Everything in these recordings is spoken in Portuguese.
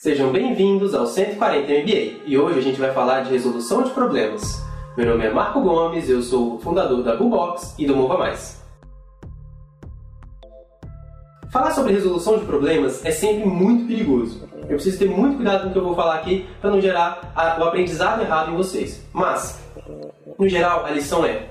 Sejam bem-vindos ao 140 MBA e hoje a gente vai falar de resolução de problemas. Meu nome é Marco Gomes, eu sou o fundador da Bullbox e do Mova Mais. Falar sobre resolução de problemas é sempre muito perigoso. Eu preciso ter muito cuidado com o que eu vou falar aqui para não gerar o aprendizado errado em vocês. Mas, no geral, a lição é: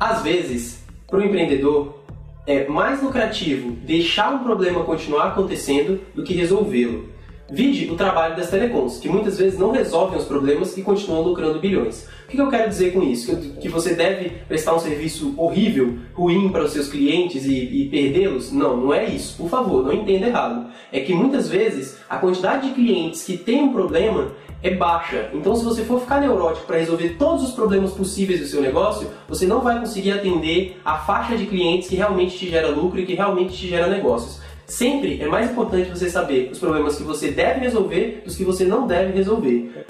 às vezes, para o empreendedor, é mais lucrativo deixar um problema continuar acontecendo do que resolvê-lo. Vide o trabalho das telecoms, que muitas vezes não resolvem os problemas e continuam lucrando bilhões. O que eu quero dizer com isso? Que você deve prestar um serviço horrível, ruim para os seus clientes e, e perdê-los? Não, não é isso. Por favor, não entenda errado. É que muitas vezes a quantidade de clientes que tem um problema é baixa. Então, se você for ficar neurótico para resolver todos os problemas possíveis do seu negócio, você não vai conseguir atender a faixa de clientes que realmente te gera lucro e que realmente te gera negócios. Sempre é mais importante você saber os problemas que você deve resolver dos que você não deve resolver.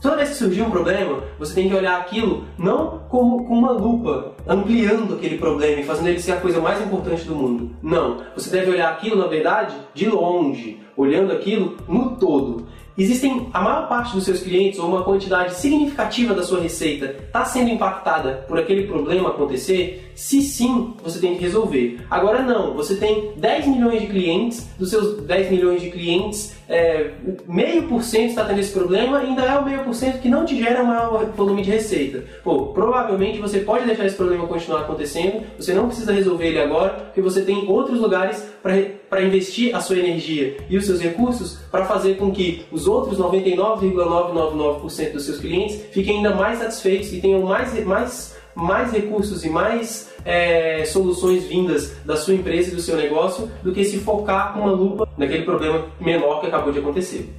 Toda vez que surgir um problema, você tem que olhar aquilo não como com uma lupa, ampliando aquele problema e fazendo ele ser a coisa mais importante do mundo. Não. Você deve olhar aquilo, na verdade, de longe, olhando aquilo no todo. Existem a maior parte dos seus clientes ou uma quantidade significativa da sua receita está sendo impactada por aquele problema acontecer? Se sim, você tem que resolver. Agora não, você tem 10 milhões de clientes, dos seus 10 milhões de clientes, é, meio por cento está tendo esse problema e ainda é o meio por cento que não te gera maior volume de receita. Pô, provavelmente você pode deixar esse problema continuar acontecendo, você não precisa resolver ele agora, porque você tem outros lugares para investir a sua energia e os seus recursos para fazer com que os outros 99,999% dos seus clientes fiquem ainda mais satisfeitos e tenham mais, mais, mais recursos e mais é, soluções vindas da sua empresa e do seu negócio do que se focar com uma lupa naquele problema menor que acabou de acontecer.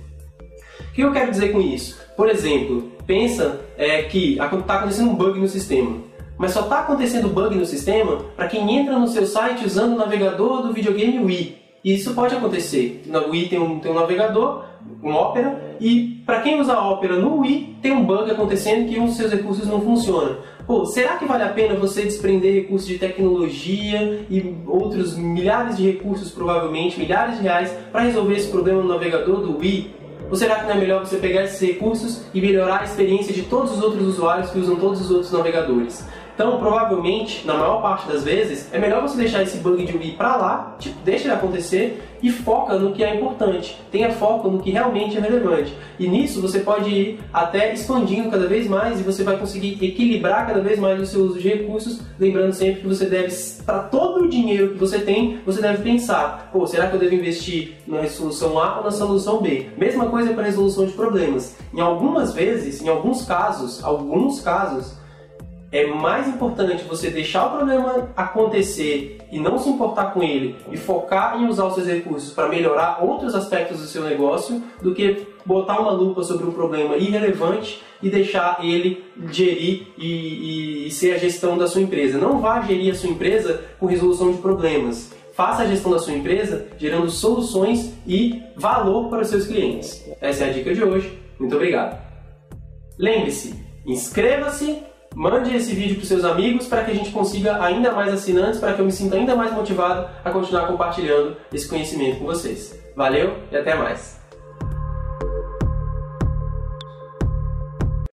O que eu quero dizer com isso? Por exemplo, pensa é, que está acontecendo um bug no sistema mas só está acontecendo bug no sistema para quem entra no seu site usando o navegador do videogame Wii. E isso pode acontecer. Na Wii tem um, tem um navegador, um Opera, e para quem usa Opera no Wii, tem um bug acontecendo que um dos seus recursos não funciona. Pô, será que vale a pena você desprender recursos de tecnologia e outros milhares de recursos, provavelmente, milhares de reais, para resolver esse problema no navegador do Wii? Ou será que não é melhor você pegar esses recursos e melhorar a experiência de todos os outros usuários que usam todos os outros navegadores? Então, provavelmente, na maior parte das vezes, é melhor você deixar esse bug de Wii para lá, tipo, deixa ele acontecer e foca no que é importante. Tenha foco no que realmente é relevante. E nisso você pode ir até expandindo cada vez mais e você vai conseguir equilibrar cada vez mais o seu uso de recursos, lembrando sempre que você deve, para todo o dinheiro que você tem, você deve pensar, pô, será que eu devo investir na solução A ou na solução B? Mesma coisa para resolução de problemas. Em algumas vezes, em alguns casos, alguns casos, é mais importante você deixar o problema acontecer e não se importar com ele e focar em usar os seus recursos para melhorar outros aspectos do seu negócio do que botar uma lupa sobre um problema irrelevante e deixar ele gerir e, e, e ser a gestão da sua empresa. Não vá gerir a sua empresa com resolução de problemas. Faça a gestão da sua empresa gerando soluções e valor para os seus clientes. Essa é a dica de hoje. Muito obrigado. Lembre-se, inscreva-se Mande esse vídeo para seus amigos para que a gente consiga ainda mais assinantes, para que eu me sinta ainda mais motivado a continuar compartilhando esse conhecimento com vocês. Valeu e até mais!